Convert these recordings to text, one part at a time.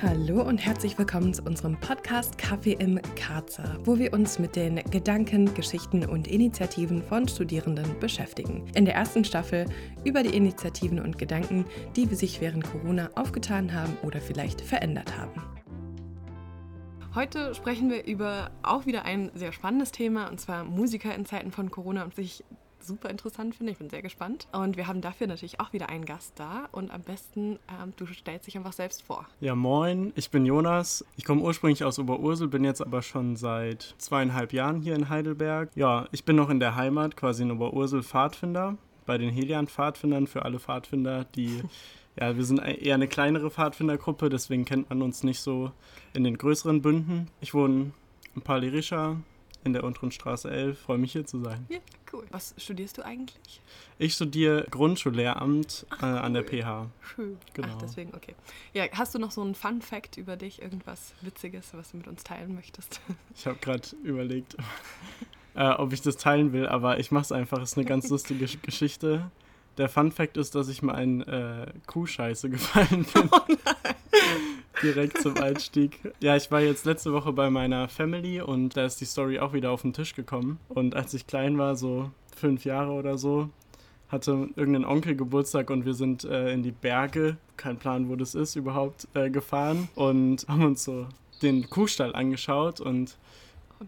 Hallo und herzlich willkommen zu unserem Podcast Kaffee im Karzer, wo wir uns mit den Gedanken, Geschichten und Initiativen von Studierenden beschäftigen. In der ersten Staffel über die Initiativen und Gedanken, die sich während Corona aufgetan haben oder vielleicht verändert haben. Heute sprechen wir über auch wieder ein sehr spannendes Thema, und zwar Musiker in Zeiten von Corona und sich super interessant finde. Ich bin sehr gespannt. Und wir haben dafür natürlich auch wieder einen Gast da. Und am besten, ähm, du stellst dich einfach selbst vor. Ja, moin, ich bin Jonas. Ich komme ursprünglich aus Oberursel, bin jetzt aber schon seit zweieinhalb Jahren hier in Heidelberg. Ja, ich bin noch in der Heimat, quasi in Oberursel Pfadfinder. Bei den Helian-Pfadfindern für alle Pfadfinder, die ja, wir sind eher eine kleinere Pfadfindergruppe, deswegen kennt man uns nicht so in den größeren Bünden. Ich wohne in Palirischa in der unteren Straße 11. Freue mich hier zu sein. Ja, cool. Was studierst du eigentlich? Ich studiere Grundschullehramt Ach, äh, an der PH. Schön. Genau. Ach, deswegen, okay. Ja, hast du noch so einen Fun Fact über dich, irgendwas Witziges, was du mit uns teilen möchtest? Ich habe gerade überlegt, äh, ob ich das teilen will, aber ich mache es einfach. Es ist eine ganz lustige Geschichte. Der Fun Fact ist, dass ich mal in äh, Kuhscheiße gefallen bin. Oh nein. Direkt zum Einstieg. Ja, ich war jetzt letzte Woche bei meiner Family und da ist die Story auch wieder auf den Tisch gekommen. Und als ich klein war, so fünf Jahre oder so, hatte irgendein Onkel Geburtstag und wir sind äh, in die Berge, kein Plan, wo das ist überhaupt, äh, gefahren und haben uns so den Kuhstall angeschaut und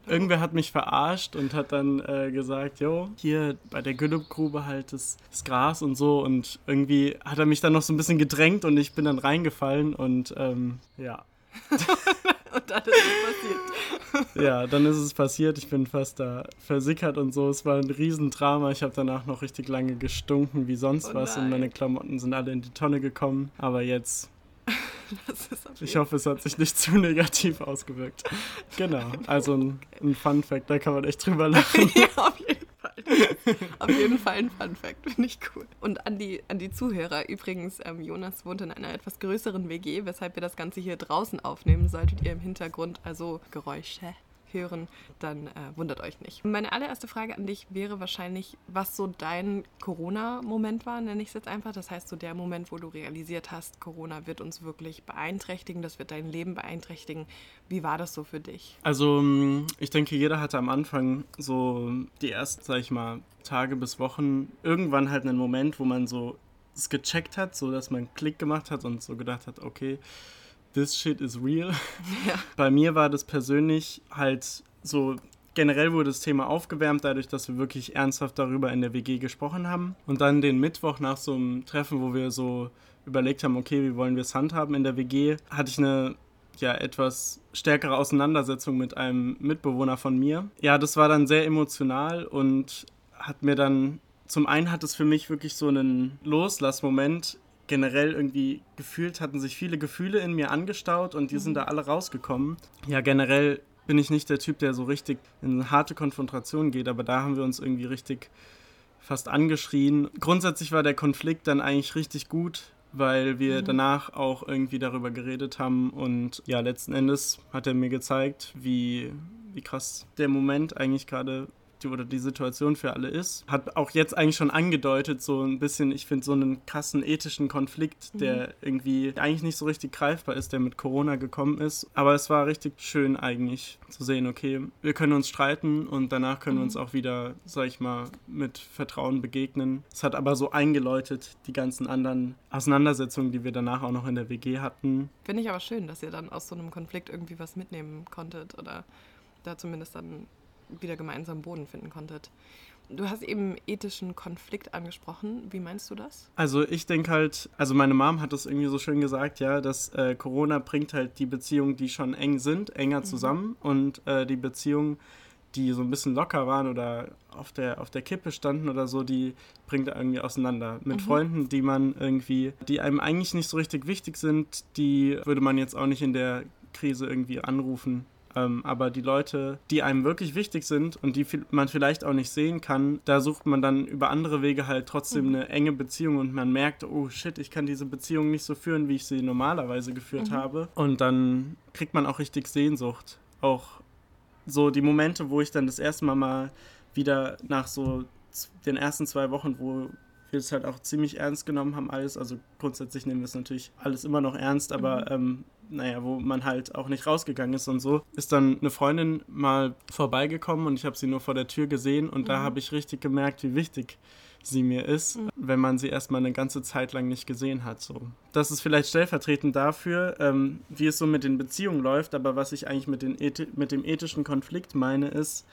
Irgendwer hat mich verarscht und hat dann äh, gesagt, jo, hier bei der Güllebgrube halt das, das, Gras und so. Und irgendwie hat er mich dann noch so ein bisschen gedrängt und ich bin dann reingefallen und ähm, ja. und dann ist es passiert. ja, dann ist es passiert. Ich bin fast da versickert und so. Es war ein Riesendrama. Ich habe danach noch richtig lange gestunken wie sonst oh was und meine Klamotten sind alle in die Tonne gekommen. Aber jetzt ich hoffe, es hat sich nicht zu negativ ausgewirkt. Genau, also ein, ein Fun Fact, da kann man echt drüber lachen. ja, auf jeden Fall. Auf jeden Fall ein Fun Fact, finde ich cool. Und an die, an die Zuhörer, übrigens, ähm, Jonas wohnt in einer etwas größeren WG, weshalb wir das Ganze hier draußen aufnehmen, solltet ihr im Hintergrund also Geräusche hören, dann äh, wundert euch nicht. Meine allererste Frage an dich wäre wahrscheinlich, was so dein Corona-Moment war, nenne ich es jetzt einfach. Das heißt, so der Moment, wo du realisiert hast, Corona wird uns wirklich beeinträchtigen, das wird dein Leben beeinträchtigen. Wie war das so für dich? Also, mm, ich denke, jeder hatte am Anfang so die ersten, sag ich mal, Tage bis Wochen irgendwann halt einen Moment, wo man so es gecheckt hat, so dass man Klick gemacht hat und so gedacht hat, okay, this shit is real. Ja. Bei mir war das persönlich halt so, generell wurde das Thema aufgewärmt, dadurch, dass wir wirklich ernsthaft darüber in der WG gesprochen haben. Und dann den Mittwoch nach so einem Treffen, wo wir so überlegt haben, okay, wie wollen wir es handhaben in der WG, hatte ich eine ja etwas stärkere Auseinandersetzung mit einem Mitbewohner von mir. Ja, das war dann sehr emotional und hat mir dann zum einen hat es für mich wirklich so einen Loslassmoment generell irgendwie gefühlt, hatten sich viele Gefühle in mir angestaut und die mhm. sind da alle rausgekommen. Ja, generell bin ich nicht der Typ, der so richtig in eine harte Konfrontation geht, aber da haben wir uns irgendwie richtig fast angeschrien. Grundsätzlich war der Konflikt dann eigentlich richtig gut, weil wir mhm. danach auch irgendwie darüber geredet haben und ja, letzten Endes hat er mir gezeigt, wie, wie krass der Moment eigentlich gerade die, oder die Situation für alle ist. Hat auch jetzt eigentlich schon angedeutet, so ein bisschen, ich finde, so einen krassen ethischen Konflikt, der mhm. irgendwie eigentlich nicht so richtig greifbar ist, der mit Corona gekommen ist. Aber es war richtig schön eigentlich zu sehen, okay, wir können uns streiten und danach können mhm. wir uns auch wieder, sag ich mal, mit Vertrauen begegnen. Es hat aber so eingeläutet, die ganzen anderen Auseinandersetzungen, die wir danach auch noch in der WG hatten. Finde ich aber schön, dass ihr dann aus so einem Konflikt irgendwie was mitnehmen konntet oder da zumindest dann wieder gemeinsam Boden finden konntet. Du hast eben ethischen Konflikt angesprochen. Wie meinst du das? Also ich denke halt, also meine Mom hat das irgendwie so schön gesagt, ja, dass äh, Corona bringt halt die Beziehungen, die schon eng sind, enger mhm. zusammen und äh, die Beziehungen, die so ein bisschen locker waren oder auf der, auf der Kippe standen oder so, die bringt er irgendwie auseinander. Mit mhm. Freunden, die man irgendwie, die einem eigentlich nicht so richtig wichtig sind, die würde man jetzt auch nicht in der Krise irgendwie anrufen ähm, aber die Leute, die einem wirklich wichtig sind und die man vielleicht auch nicht sehen kann, da sucht man dann über andere Wege halt trotzdem mhm. eine enge Beziehung und man merkt, oh shit, ich kann diese Beziehung nicht so führen, wie ich sie normalerweise geführt mhm. habe. Und dann kriegt man auch richtig Sehnsucht. Auch so die Momente, wo ich dann das erste Mal mal wieder nach so den ersten zwei Wochen, wo wir es halt auch ziemlich ernst genommen haben, alles. Also grundsätzlich nehmen wir es natürlich alles immer noch ernst, aber mhm. ähm, naja, wo man halt auch nicht rausgegangen ist und so, ist dann eine Freundin mal vorbeigekommen und ich habe sie nur vor der Tür gesehen und mhm. da habe ich richtig gemerkt, wie wichtig sie mir ist, mhm. wenn man sie erstmal eine ganze Zeit lang nicht gesehen hat. So. Das ist vielleicht stellvertretend dafür, ähm, wie es so mit den Beziehungen läuft, aber was ich eigentlich mit, den mit dem ethischen Konflikt meine, ist,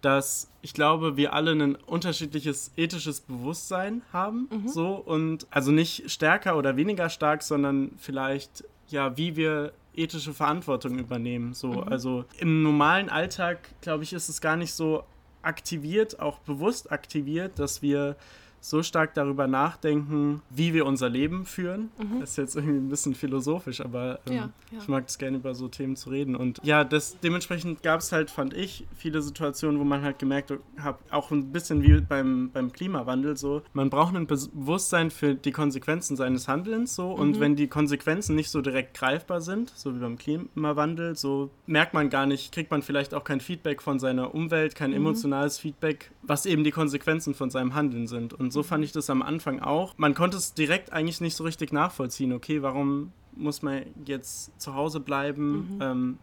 dass ich glaube, wir alle ein unterschiedliches ethisches Bewusstsein haben, mhm. so und also nicht stärker oder weniger stark, sondern vielleicht ja, wie wir ethische Verantwortung übernehmen. So, mhm. also im normalen Alltag, glaube ich, ist es gar nicht so aktiviert, auch bewusst aktiviert, dass wir so stark darüber nachdenken, wie wir unser Leben führen. Mhm. Das ist jetzt irgendwie ein bisschen philosophisch, aber ähm, ja, ja. ich mag es gerne über so Themen zu reden. Und ja, das, dementsprechend gab es halt, fand ich, viele Situationen, wo man halt gemerkt hat, auch ein bisschen wie beim, beim Klimawandel so, man braucht ein Bewusstsein für die Konsequenzen seines Handelns so. Mhm. Und wenn die Konsequenzen nicht so direkt greifbar sind, so wie beim Klimawandel, so merkt man gar nicht, kriegt man vielleicht auch kein Feedback von seiner Umwelt, kein mhm. emotionales Feedback, was eben die Konsequenzen von seinem Handeln sind. Und so fand ich das am Anfang auch. Man konnte es direkt eigentlich nicht so richtig nachvollziehen. Okay, warum muss man jetzt zu Hause bleiben? Mhm. Ähm,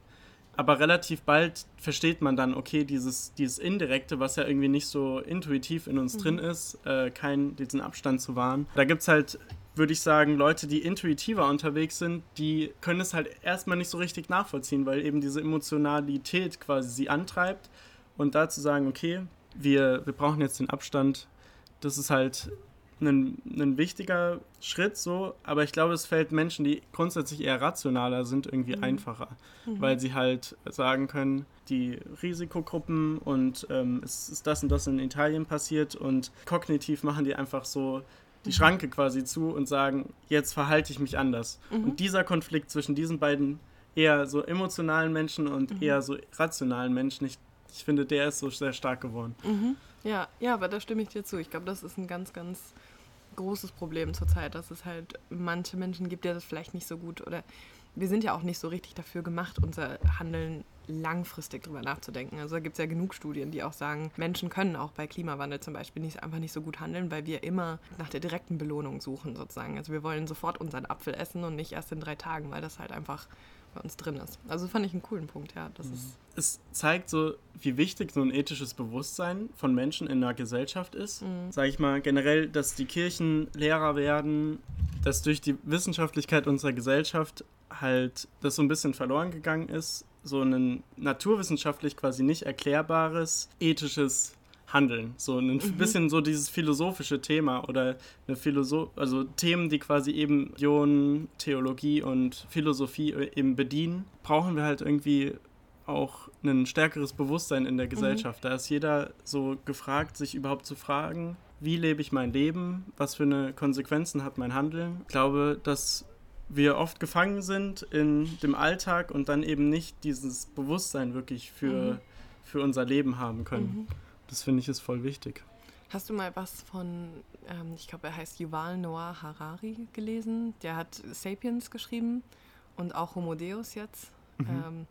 aber relativ bald versteht man dann, okay, dieses, dieses Indirekte, was ja irgendwie nicht so intuitiv in uns mhm. drin ist, äh, keinen diesen Abstand zu wahren. Da gibt es halt, würde ich sagen, Leute, die intuitiver unterwegs sind, die können es halt erstmal nicht so richtig nachvollziehen, weil eben diese Emotionalität quasi sie antreibt. Und da zu sagen, okay, wir, wir brauchen jetzt den Abstand, das ist halt ein, ein wichtiger Schritt so, aber ich glaube, es fällt Menschen, die grundsätzlich eher rationaler sind, irgendwie mhm. einfacher, mhm. weil sie halt sagen können, die Risikogruppen und ähm, es ist das und das in Italien passiert und kognitiv machen die einfach so die mhm. Schranke quasi zu und sagen, jetzt verhalte ich mich anders. Mhm. Und dieser Konflikt zwischen diesen beiden eher so emotionalen Menschen und mhm. eher so rationalen Menschen, ich, ich finde, der ist so sehr stark geworden. Ja, ja, aber da stimme ich dir zu. Ich glaube, das ist ein ganz, ganz großes Problem zurzeit, dass es halt manche Menschen gibt, die das vielleicht nicht so gut oder wir sind ja auch nicht so richtig dafür gemacht, unser Handeln langfristig drüber nachzudenken. Also da gibt es ja genug Studien, die auch sagen, Menschen können auch bei Klimawandel zum Beispiel nicht, einfach nicht so gut handeln, weil wir immer nach der direkten Belohnung suchen sozusagen. Also wir wollen sofort unseren Apfel essen und nicht erst in drei Tagen, weil das halt einfach bei uns drin ist. Also fand ich einen coolen Punkt, ja. Das mhm. ist es zeigt so, wie wichtig so ein ethisches Bewusstsein von Menschen in einer Gesellschaft ist. Mhm. Sage ich mal generell, dass die Kirchen Lehrer werden, dass durch die Wissenschaftlichkeit unserer Gesellschaft halt das so ein bisschen verloren gegangen ist, so ein naturwissenschaftlich quasi nicht erklärbares ethisches Handeln. So ein mhm. bisschen so dieses philosophische Thema oder eine Philosoph also Themen, die quasi eben Religion, Theologie und Philosophie eben bedienen, brauchen wir halt irgendwie auch ein stärkeres Bewusstsein in der mhm. Gesellschaft. Mhm. Da ist jeder so gefragt, sich überhaupt zu fragen, wie lebe ich mein Leben, was für eine Konsequenzen hat mein Handeln. Ich glaube, dass wir oft gefangen sind in dem Alltag und dann eben nicht dieses Bewusstsein wirklich für, mhm. für unser Leben haben können. Mhm. Das finde ich ist voll wichtig. Hast du mal was von, ähm, ich glaube, er heißt Yuval Noah Harari gelesen? Der hat Sapiens geschrieben und auch Homo Deus jetzt. Mhm. Ähm,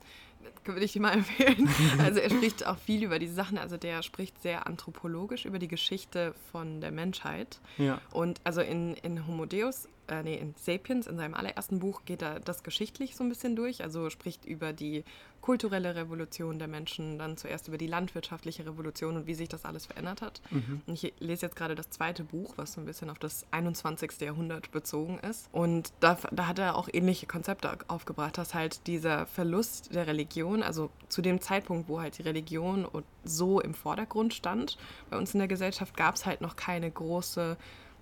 würde ich dir mal empfehlen. Also er spricht auch viel über diese Sachen. Also der spricht sehr anthropologisch über die Geschichte von der Menschheit. Ja. Und also in, in Homo Deus äh, nee, in Sapiens, in seinem allerersten Buch, geht er das geschichtlich so ein bisschen durch. Also spricht über die kulturelle Revolution der Menschen, dann zuerst über die landwirtschaftliche Revolution und wie sich das alles verändert hat. Mhm. Und ich lese jetzt gerade das zweite Buch, was so ein bisschen auf das 21. Jahrhundert bezogen ist. Und da, da hat er auch ähnliche Konzepte aufgebracht, dass halt dieser Verlust der Religion, also zu dem Zeitpunkt, wo halt die Religion so im Vordergrund stand, bei uns in der Gesellschaft gab es halt noch keine große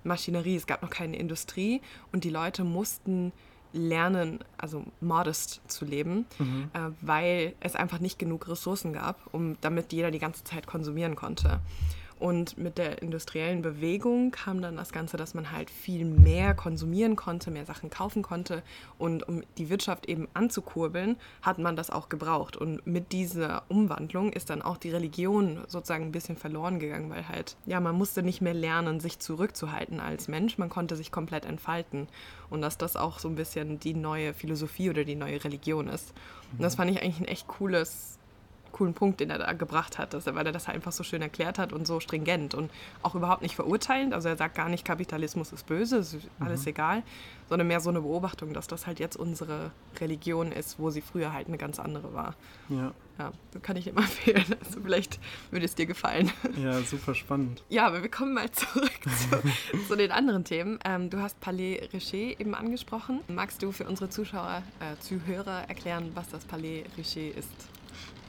Maschinerie, es gab noch keine Industrie und die Leute mussten lernen, also modest zu leben, mhm. äh, weil es einfach nicht genug Ressourcen gab, um damit jeder die ganze Zeit konsumieren konnte. Und mit der industriellen Bewegung kam dann das Ganze, dass man halt viel mehr konsumieren konnte, mehr Sachen kaufen konnte. Und um die Wirtschaft eben anzukurbeln, hat man das auch gebraucht. Und mit dieser Umwandlung ist dann auch die Religion sozusagen ein bisschen verloren gegangen, weil halt, ja, man musste nicht mehr lernen, sich zurückzuhalten als Mensch. Man konnte sich komplett entfalten. Und dass das auch so ein bisschen die neue Philosophie oder die neue Religion ist. Und das fand ich eigentlich ein echt cooles coolen Punkt, den er da gebracht hat, dass er, weil er das einfach so schön erklärt hat und so stringent und auch überhaupt nicht verurteilend. Also er sagt gar nicht, Kapitalismus ist böse, ist alles mhm. egal, sondern mehr so eine Beobachtung, dass das halt jetzt unsere Religion ist, wo sie früher halt eine ganz andere war. Ja. Ja, das kann ich dir mal empfehlen. Also vielleicht würde es dir gefallen. Ja, super spannend. Ja, aber wir kommen mal zurück zu, zu den anderen Themen. Ähm, du hast Palais Richer eben angesprochen. Magst du für unsere Zuschauer, äh, Zuhörer erklären, was das Palais Richer ist?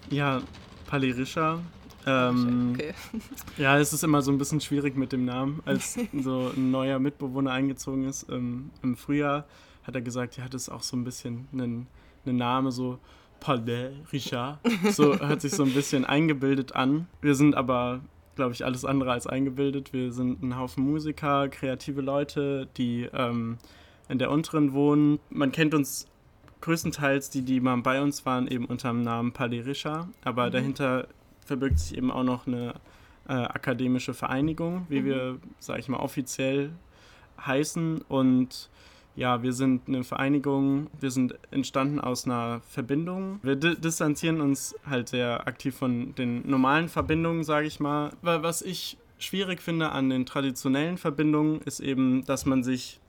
Ja, Palais Richer ähm, okay. Ja, es ist immer so ein bisschen schwierig mit dem Namen. Als so ein neuer Mitbewohner eingezogen ist ähm, im Frühjahr, hat er gesagt, ja, das ist auch so ein bisschen ein, ein Name, so Palais Richard. So hört sich so ein bisschen eingebildet an. Wir sind aber, glaube ich, alles andere als eingebildet. Wir sind ein Haufen Musiker, kreative Leute, die ähm, in der unteren wohnen. Man kennt uns größtenteils, die, die mal bei uns waren, eben unter dem Namen Palais Richard. Aber mhm. dahinter verbirgt sich eben auch noch eine äh, akademische Vereinigung, wie mhm. wir, sage ich mal, offiziell heißen. Und ja, wir sind eine Vereinigung, wir sind entstanden aus einer Verbindung. Wir distanzieren uns halt sehr aktiv von den normalen Verbindungen, sage ich mal. Was ich schwierig finde an den traditionellen Verbindungen, ist eben, dass man sich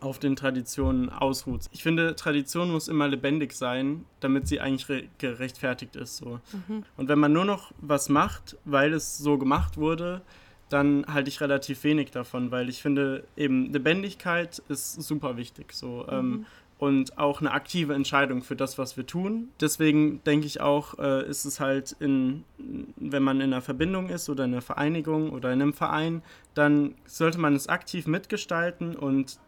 auf den Traditionen ausruht. Ich finde, Tradition muss immer lebendig sein, damit sie eigentlich gerechtfertigt ist. So. Mhm. Und wenn man nur noch was macht, weil es so gemacht wurde, dann halte ich relativ wenig davon, weil ich finde, eben Lebendigkeit ist super wichtig. So. Ähm, mhm. Ähm, und auch eine aktive Entscheidung für das, was wir tun. Deswegen denke ich auch, äh, ist es halt, in, wenn man in einer Verbindung ist oder in einer Vereinigung oder in einem Verein, dann sollte man es aktiv mitgestalten und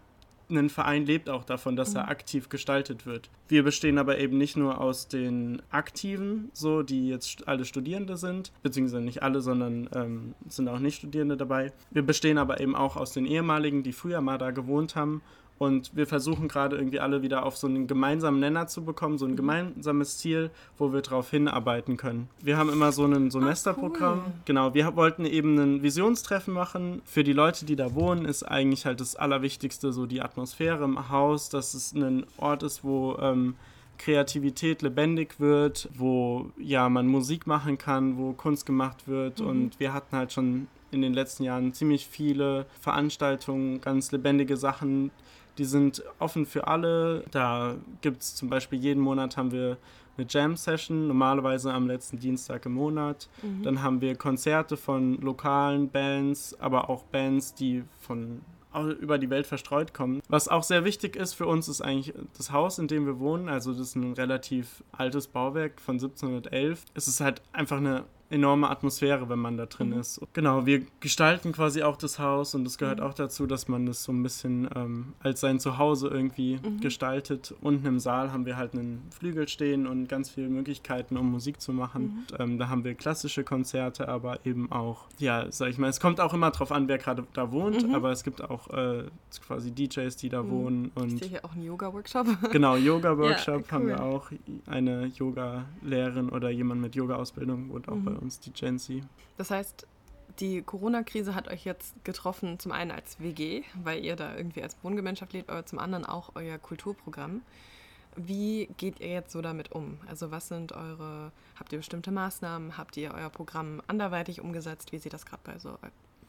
ein Verein lebt auch davon, dass er mhm. aktiv gestaltet wird. Wir bestehen aber eben nicht nur aus den Aktiven, so die jetzt alle Studierende sind, beziehungsweise nicht alle, sondern ähm, sind auch nicht Studierende dabei. Wir bestehen aber eben auch aus den ehemaligen, die früher mal da gewohnt haben und wir versuchen gerade irgendwie alle wieder auf so einen gemeinsamen Nenner zu bekommen, so ein mhm. gemeinsames Ziel, wo wir darauf hinarbeiten können. Wir haben immer so ein Semesterprogramm. cool. Genau, wir wollten eben ein Visionstreffen machen. Für die Leute, die da wohnen, ist eigentlich halt das Allerwichtigste so die Atmosphäre im Haus, dass es ein Ort ist, wo ähm, Kreativität lebendig wird, wo ja man Musik machen kann, wo Kunst gemacht wird. Mhm. Und wir hatten halt schon in den letzten Jahren ziemlich viele Veranstaltungen, ganz lebendige Sachen, die sind offen für alle. Da gibt es zum Beispiel jeden Monat haben wir eine Jam-Session, normalerweise am letzten Dienstag im Monat. Mhm. Dann haben wir Konzerte von lokalen Bands, aber auch Bands, die von über die Welt verstreut kommen. Was auch sehr wichtig ist für uns, ist eigentlich das Haus, in dem wir wohnen. Also das ist ein relativ altes Bauwerk von 1711. Es ist halt einfach eine enorme Atmosphäre, wenn man da drin mhm. ist. Genau, wir gestalten quasi auch das Haus und es gehört mhm. auch dazu, dass man das so ein bisschen ähm, als sein Zuhause irgendwie mhm. gestaltet. Unten im Saal haben wir halt einen Flügel stehen und ganz viele Möglichkeiten, um Musik zu machen. Mhm. Und, ähm, da haben wir klassische Konzerte, aber eben auch, ja, sag ich mal, es kommt auch immer drauf an, wer gerade da wohnt, mhm. aber es gibt auch äh, quasi DJs, die da mhm. wohnen. Und ich sehe hier auch einen Yoga-Workshop. Genau, Yoga-Workshop ja, cool. haben wir auch. Eine Yoga-Lehrerin oder jemand mit Yoga-Ausbildung wohnt auch bei uns, die Gen Z. Das heißt, die Corona-Krise hat euch jetzt getroffen, zum einen als WG, weil ihr da irgendwie als Wohngemeinschaft lebt, aber zum anderen auch euer Kulturprogramm. Wie geht ihr jetzt so damit um? Also was sind eure, habt ihr bestimmte Maßnahmen? Habt ihr euer Programm anderweitig umgesetzt? Wie sieht das gerade bei, so,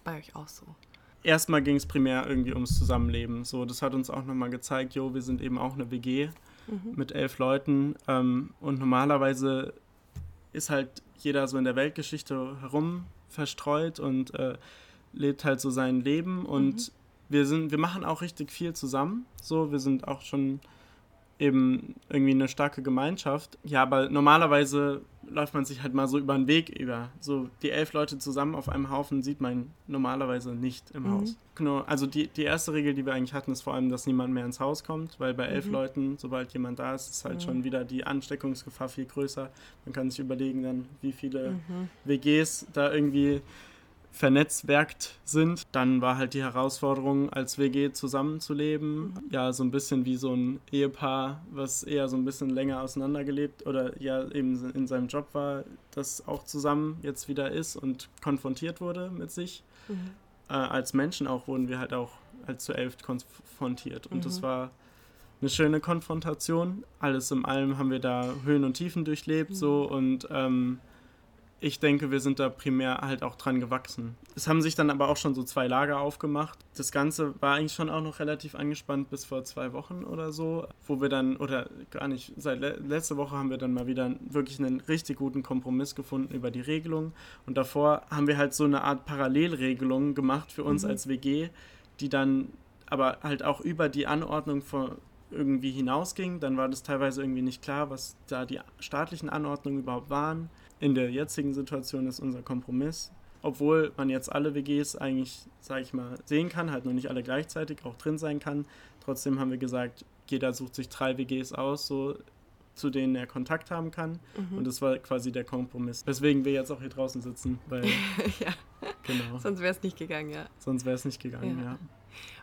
bei euch aus so? Erstmal ging es primär irgendwie ums Zusammenleben. So, das hat uns auch nochmal gezeigt, jo, wir sind eben auch eine WG mhm. mit elf Leuten. Ähm, und normalerweise ist halt jeder so in der Weltgeschichte herum verstreut und äh, lebt halt so sein Leben und mhm. wir sind, wir machen auch richtig viel zusammen. So, wir sind auch schon eben irgendwie eine starke Gemeinschaft. Ja, aber normalerweise läuft man sich halt mal so über den Weg über. So die elf Leute zusammen auf einem Haufen sieht man normalerweise nicht im mhm. Haus. Genau, also die, die erste Regel, die wir eigentlich hatten, ist vor allem, dass niemand mehr ins Haus kommt, weil bei elf mhm. Leuten, sobald jemand da ist, ist halt mhm. schon wieder die Ansteckungsgefahr viel größer. Man kann sich überlegen dann, wie viele mhm. WGs da irgendwie vernetzwerkt sind. Dann war halt die Herausforderung, als WG zusammenzuleben. Ja, so ein bisschen wie so ein Ehepaar, was eher so ein bisschen länger auseinandergelebt oder ja eben in seinem Job war, das auch zusammen jetzt wieder ist und konfrontiert wurde mit sich. Mhm. Äh, als Menschen auch wurden wir halt auch als zu elf konfrontiert. Und mhm. das war eine schöne Konfrontation. Alles in allem haben wir da Höhen und Tiefen durchlebt mhm. so und ähm, ich denke, wir sind da primär halt auch dran gewachsen. Es haben sich dann aber auch schon so zwei Lager aufgemacht. Das Ganze war eigentlich schon auch noch relativ angespannt bis vor zwei Wochen oder so, wo wir dann, oder gar nicht, seit le letzte Woche haben wir dann mal wieder wirklich einen richtig guten Kompromiss gefunden über die Regelung. Und davor haben wir halt so eine Art Parallelregelung gemacht für uns mhm. als WG, die dann aber halt auch über die Anordnung von irgendwie hinausging. Dann war das teilweise irgendwie nicht klar, was da die staatlichen Anordnungen überhaupt waren in der jetzigen Situation ist unser Kompromiss. Obwohl man jetzt alle WGs eigentlich, sage ich mal, sehen kann, halt nur nicht alle gleichzeitig auch drin sein kann. Trotzdem haben wir gesagt, jeder sucht sich drei WGs aus, so zu denen er Kontakt haben kann. Mhm. Und das war quasi der Kompromiss. Weswegen wir jetzt auch hier draußen sitzen. Weil, ja, genau. Sonst wäre es nicht gegangen, ja. Sonst wäre es nicht gegangen, ja. ja.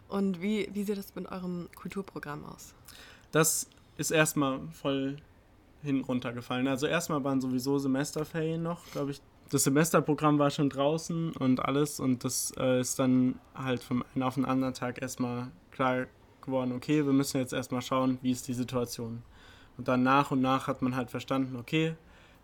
Und wie, wie sieht das mit eurem Kulturprogramm aus? Das ist erstmal voll hin runtergefallen. Also erstmal waren sowieso Semesterferien noch, glaube ich. Das Semesterprogramm war schon draußen und alles und das äh, ist dann halt vom einen auf den anderen Tag erstmal klar geworden, okay, wir müssen jetzt erstmal schauen, wie ist die Situation. Und dann nach und nach hat man halt verstanden, okay,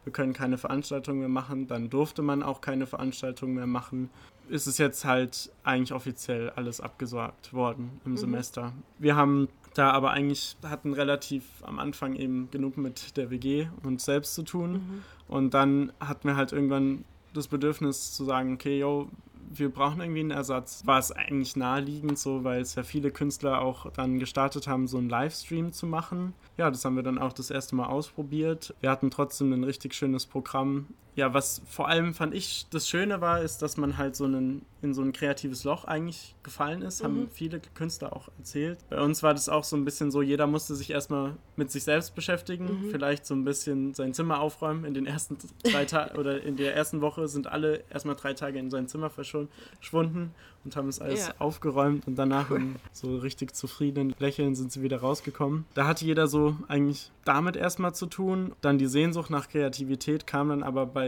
wir können keine Veranstaltung mehr machen, dann durfte man auch keine Veranstaltung mehr machen. Ist es jetzt halt eigentlich offiziell alles abgesagt worden im mhm. Semester. Wir haben da aber eigentlich hatten relativ am Anfang eben genug mit der WG und selbst zu tun. Mhm. Und dann hatten wir halt irgendwann das Bedürfnis zu sagen, okay, yo, wir brauchen irgendwie einen Ersatz. War es eigentlich naheliegend so, weil es ja viele Künstler auch dann gestartet haben, so einen Livestream zu machen. Ja, das haben wir dann auch das erste Mal ausprobiert. Wir hatten trotzdem ein richtig schönes Programm ja, was vor allem fand ich das Schöne war, ist, dass man halt so einen, in so ein kreatives Loch eigentlich gefallen ist, mhm. haben viele Künstler auch erzählt. Bei uns war das auch so ein bisschen so, jeder musste sich erstmal mit sich selbst beschäftigen, mhm. vielleicht so ein bisschen sein Zimmer aufräumen. In den ersten drei Tagen oder in der ersten Woche sind alle erstmal drei Tage in sein Zimmer verschwunden und haben es alles ja. aufgeräumt und danach cool. so richtig zufriedenen Lächeln sind sie wieder rausgekommen. Da hatte jeder so eigentlich damit erstmal zu tun. Dann die Sehnsucht nach Kreativität kam dann aber bei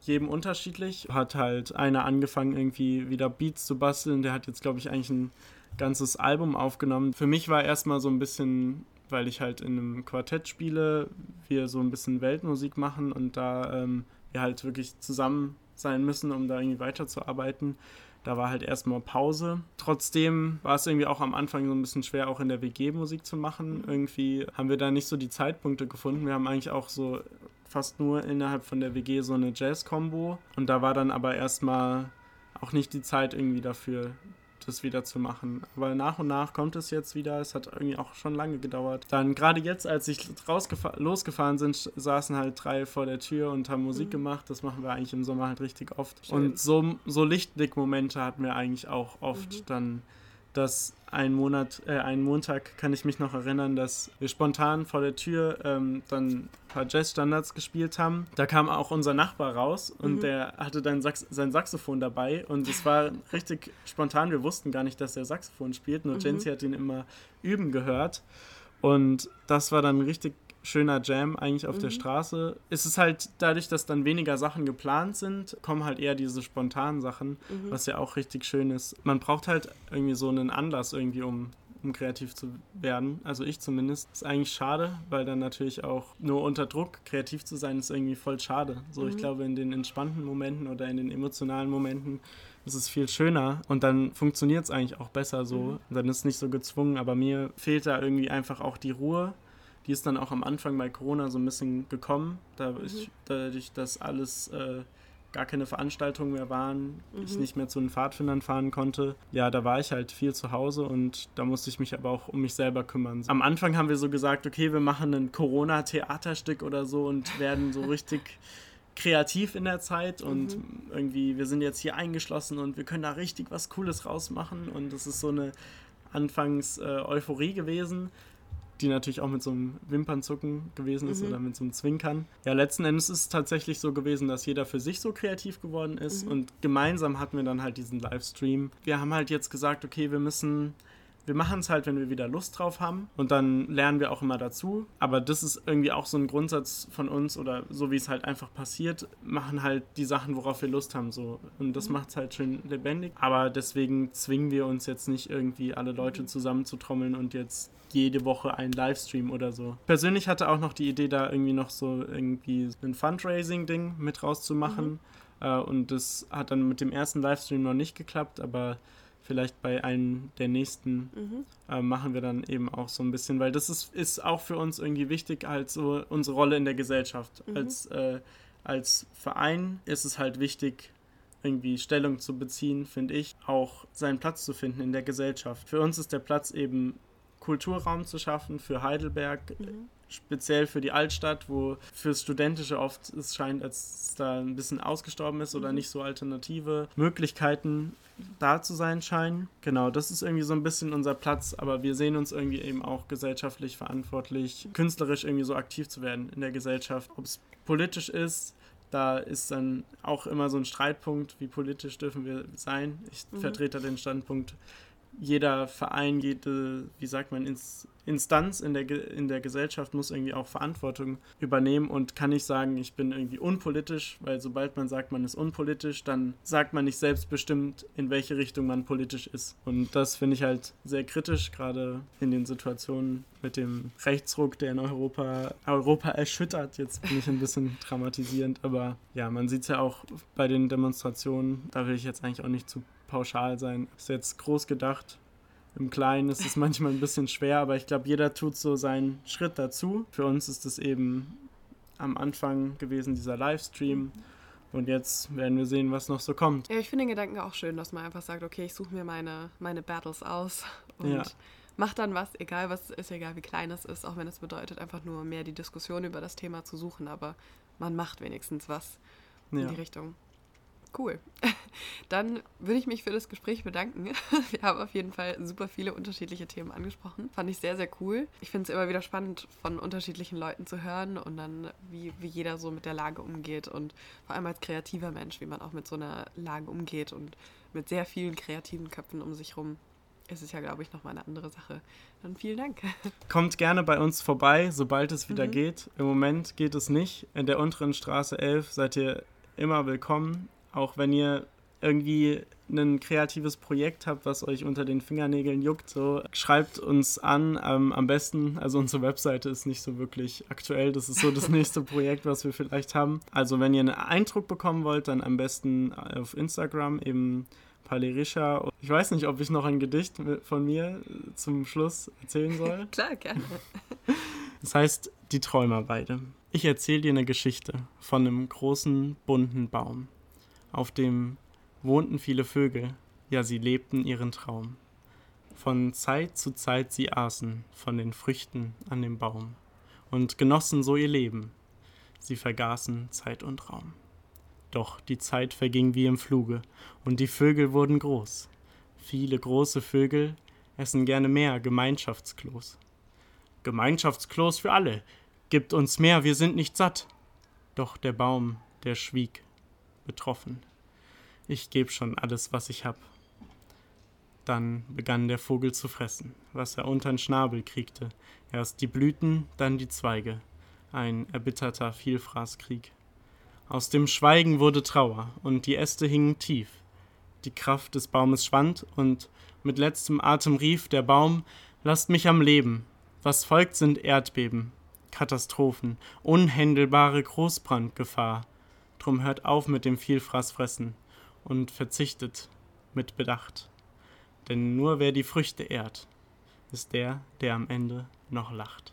jedem unterschiedlich. Hat halt einer angefangen, irgendwie wieder Beats zu basteln. Der hat jetzt, glaube ich, eigentlich ein ganzes Album aufgenommen. Für mich war erstmal so ein bisschen, weil ich halt in einem Quartett spiele, wir so ein bisschen Weltmusik machen und da ähm, wir halt wirklich zusammen sein müssen, um da irgendwie weiterzuarbeiten. Da war halt erstmal Pause. Trotzdem war es irgendwie auch am Anfang so ein bisschen schwer, auch in der WG Musik zu machen. Irgendwie haben wir da nicht so die Zeitpunkte gefunden. Wir haben eigentlich auch so fast nur innerhalb von der WG so eine Jazz-Kombo. Und da war dann aber erstmal auch nicht die Zeit irgendwie dafür, das wieder zu machen. Aber nach und nach kommt es jetzt wieder. Es hat irgendwie auch schon lange gedauert. Dann gerade jetzt, als ich losgefahren sind, saßen halt drei vor der Tür und haben Musik mhm. gemacht. Das machen wir eigentlich im Sommer halt richtig oft. Schön. Und so, so Lichtblick-Momente hatten wir eigentlich auch oft mhm. dann dass ein Monat, äh, einen Montag kann ich mich noch erinnern, dass wir spontan vor der Tür ähm, dann ein paar Jazzstandards gespielt haben. Da kam auch unser Nachbar raus und mhm. der hatte dann Sax sein Saxophon dabei und es war richtig spontan. Wir wussten gar nicht, dass er Saxophon spielt, nur mhm. Jensi hat ihn immer üben gehört. Und das war dann richtig schöner Jam eigentlich auf mhm. der Straße. Es ist halt dadurch, dass dann weniger Sachen geplant sind, kommen halt eher diese spontanen Sachen, mhm. was ja auch richtig schön ist. Man braucht halt irgendwie so einen Anlass irgendwie, um um kreativ zu werden. Also ich zumindest. Ist eigentlich schade, weil dann natürlich auch nur unter Druck kreativ zu sein, ist irgendwie voll schade. So, mhm. ich glaube, in den entspannten Momenten oder in den emotionalen Momenten ist es viel schöner und dann funktioniert es eigentlich auch besser so. Mhm. Dann ist es nicht so gezwungen, aber mir fehlt da irgendwie einfach auch die Ruhe die ist dann auch am Anfang bei Corona so ein bisschen gekommen, da mhm. ich, dadurch, dass alles äh, gar keine Veranstaltungen mehr waren, mhm. ich nicht mehr zu den Pfadfindern fahren konnte. Ja, da war ich halt viel zu Hause und da musste ich mich aber auch um mich selber kümmern. Am Anfang haben wir so gesagt, okay, wir machen ein Corona-Theaterstück oder so und werden so richtig kreativ in der Zeit und mhm. irgendwie, wir sind jetzt hier eingeschlossen und wir können da richtig was Cooles rausmachen und es ist so eine anfangs äh, Euphorie gewesen die natürlich auch mit so einem Wimpernzucken gewesen ist mhm. oder mit so einem Zwinkern. Ja, letzten Endes ist es tatsächlich so gewesen, dass jeder für sich so kreativ geworden ist mhm. und gemeinsam hatten wir dann halt diesen Livestream. Wir haben halt jetzt gesagt, okay, wir müssen wir machen es halt, wenn wir wieder Lust drauf haben und dann lernen wir auch immer dazu. Aber das ist irgendwie auch so ein Grundsatz von uns oder so wie es halt einfach passiert, machen halt die Sachen, worauf wir Lust haben so und das mhm. macht es halt schön lebendig. Aber deswegen zwingen wir uns jetzt nicht irgendwie alle Leute mhm. zusammenzutrommeln und jetzt jede Woche einen Livestream oder so. Persönlich hatte auch noch die Idee, da irgendwie noch so irgendwie ein Fundraising-Ding mit rauszumachen. Mhm. Äh, und das hat dann mit dem ersten Livestream noch nicht geklappt, aber vielleicht bei einem der nächsten mhm. äh, machen wir dann eben auch so ein bisschen, weil das ist, ist auch für uns irgendwie wichtig, halt so unsere Rolle in der Gesellschaft. Mhm. Als, äh, als Verein ist es halt wichtig, irgendwie Stellung zu beziehen, finde ich, auch seinen Platz zu finden in der Gesellschaft. Für uns ist der Platz eben Kulturraum zu schaffen für Heidelberg, mhm speziell für die Altstadt, wo fürs Studentische oft es scheint, als es da ein bisschen ausgestorben ist oder mhm. nicht so alternative Möglichkeiten da zu sein scheinen. Genau, das ist irgendwie so ein bisschen unser Platz, aber wir sehen uns irgendwie eben auch gesellschaftlich verantwortlich, künstlerisch irgendwie so aktiv zu werden in der Gesellschaft. Ob es politisch ist, da ist dann auch immer so ein Streitpunkt, wie politisch dürfen wir sein. Ich mhm. vertrete den Standpunkt, jeder Verein, jede, wie sagt man, Instanz in der, in der Gesellschaft muss irgendwie auch Verantwortung übernehmen und kann nicht sagen, ich bin irgendwie unpolitisch, weil sobald man sagt, man ist unpolitisch, dann sagt man nicht selbstbestimmt, in welche Richtung man politisch ist. Und das finde ich halt sehr kritisch, gerade in den Situationen mit dem Rechtsruck, der in Europa, Europa erschüttert. Jetzt bin ich ein bisschen dramatisierend, aber ja, man sieht es ja auch bei den Demonstrationen, da will ich jetzt eigentlich auch nicht zu pauschal sein. Ist jetzt groß gedacht. Im Kleinen ist es manchmal ein bisschen schwer, aber ich glaube, jeder tut so seinen Schritt dazu. Für uns ist es eben am Anfang gewesen, dieser Livestream. Und jetzt werden wir sehen, was noch so kommt. Ja, ich finde den Gedanken auch schön, dass man einfach sagt, okay, ich suche mir meine, meine Battles aus und ja. mach dann was, egal was ist, egal wie klein es ist, auch wenn es bedeutet, einfach nur mehr die Diskussion über das Thema zu suchen, aber man macht wenigstens was in die Richtung. Cool. Dann würde ich mich für das Gespräch bedanken. Wir haben auf jeden Fall super viele unterschiedliche Themen angesprochen. Fand ich sehr, sehr cool. Ich finde es immer wieder spannend, von unterschiedlichen Leuten zu hören und dann, wie, wie jeder so mit der Lage umgeht und vor allem als kreativer Mensch, wie man auch mit so einer Lage umgeht und mit sehr vielen kreativen Köpfen um sich rum. Es ist ja, glaube ich, nochmal eine andere Sache. Dann vielen Dank. Kommt gerne bei uns vorbei, sobald es wieder mhm. geht. Im Moment geht es nicht. In der unteren Straße 11 seid ihr immer willkommen. Auch wenn ihr irgendwie ein kreatives Projekt habt, was euch unter den Fingernägeln juckt, so schreibt uns an. Ähm, am besten, also unsere Webseite ist nicht so wirklich aktuell. Das ist so das nächste Projekt, was wir vielleicht haben. Also wenn ihr einen Eindruck bekommen wollt, dann am besten auf Instagram eben Palerisha. Ich weiß nicht, ob ich noch ein Gedicht von mir zum Schluss erzählen soll. Klar, gerne. Das heißt Die Träumerweide. Ich erzähle dir eine Geschichte von einem großen, bunten Baum. Auf dem wohnten viele Vögel, ja sie lebten ihren Traum. Von Zeit zu Zeit sie aßen von den Früchten an dem Baum und genossen so ihr Leben. Sie vergaßen Zeit und Raum. Doch die Zeit verging wie im Fluge, und die Vögel wurden groß. Viele große Vögel essen gerne mehr Gemeinschaftsklos. Gemeinschaftsklos für alle, gibt uns mehr, wir sind nicht satt. Doch der Baum, der schwieg, betroffen. Ich geb schon alles, was ich hab. Dann begann der Vogel zu fressen, was er untern Schnabel kriegte. Erst die Blüten, dann die Zweige. Ein erbitterter Vielfraßkrieg. Aus dem Schweigen wurde Trauer, und die Äste hingen tief. Die Kraft des Baumes schwand, und mit letztem Atem rief der Baum: Lasst mich am Leben. Was folgt, sind Erdbeben, Katastrophen, unhändelbare Großbrandgefahr. Drum hört auf mit dem Vielfraßfressen und verzichtet mit Bedacht. Denn nur wer die Früchte ehrt, ist der, der am Ende noch lacht.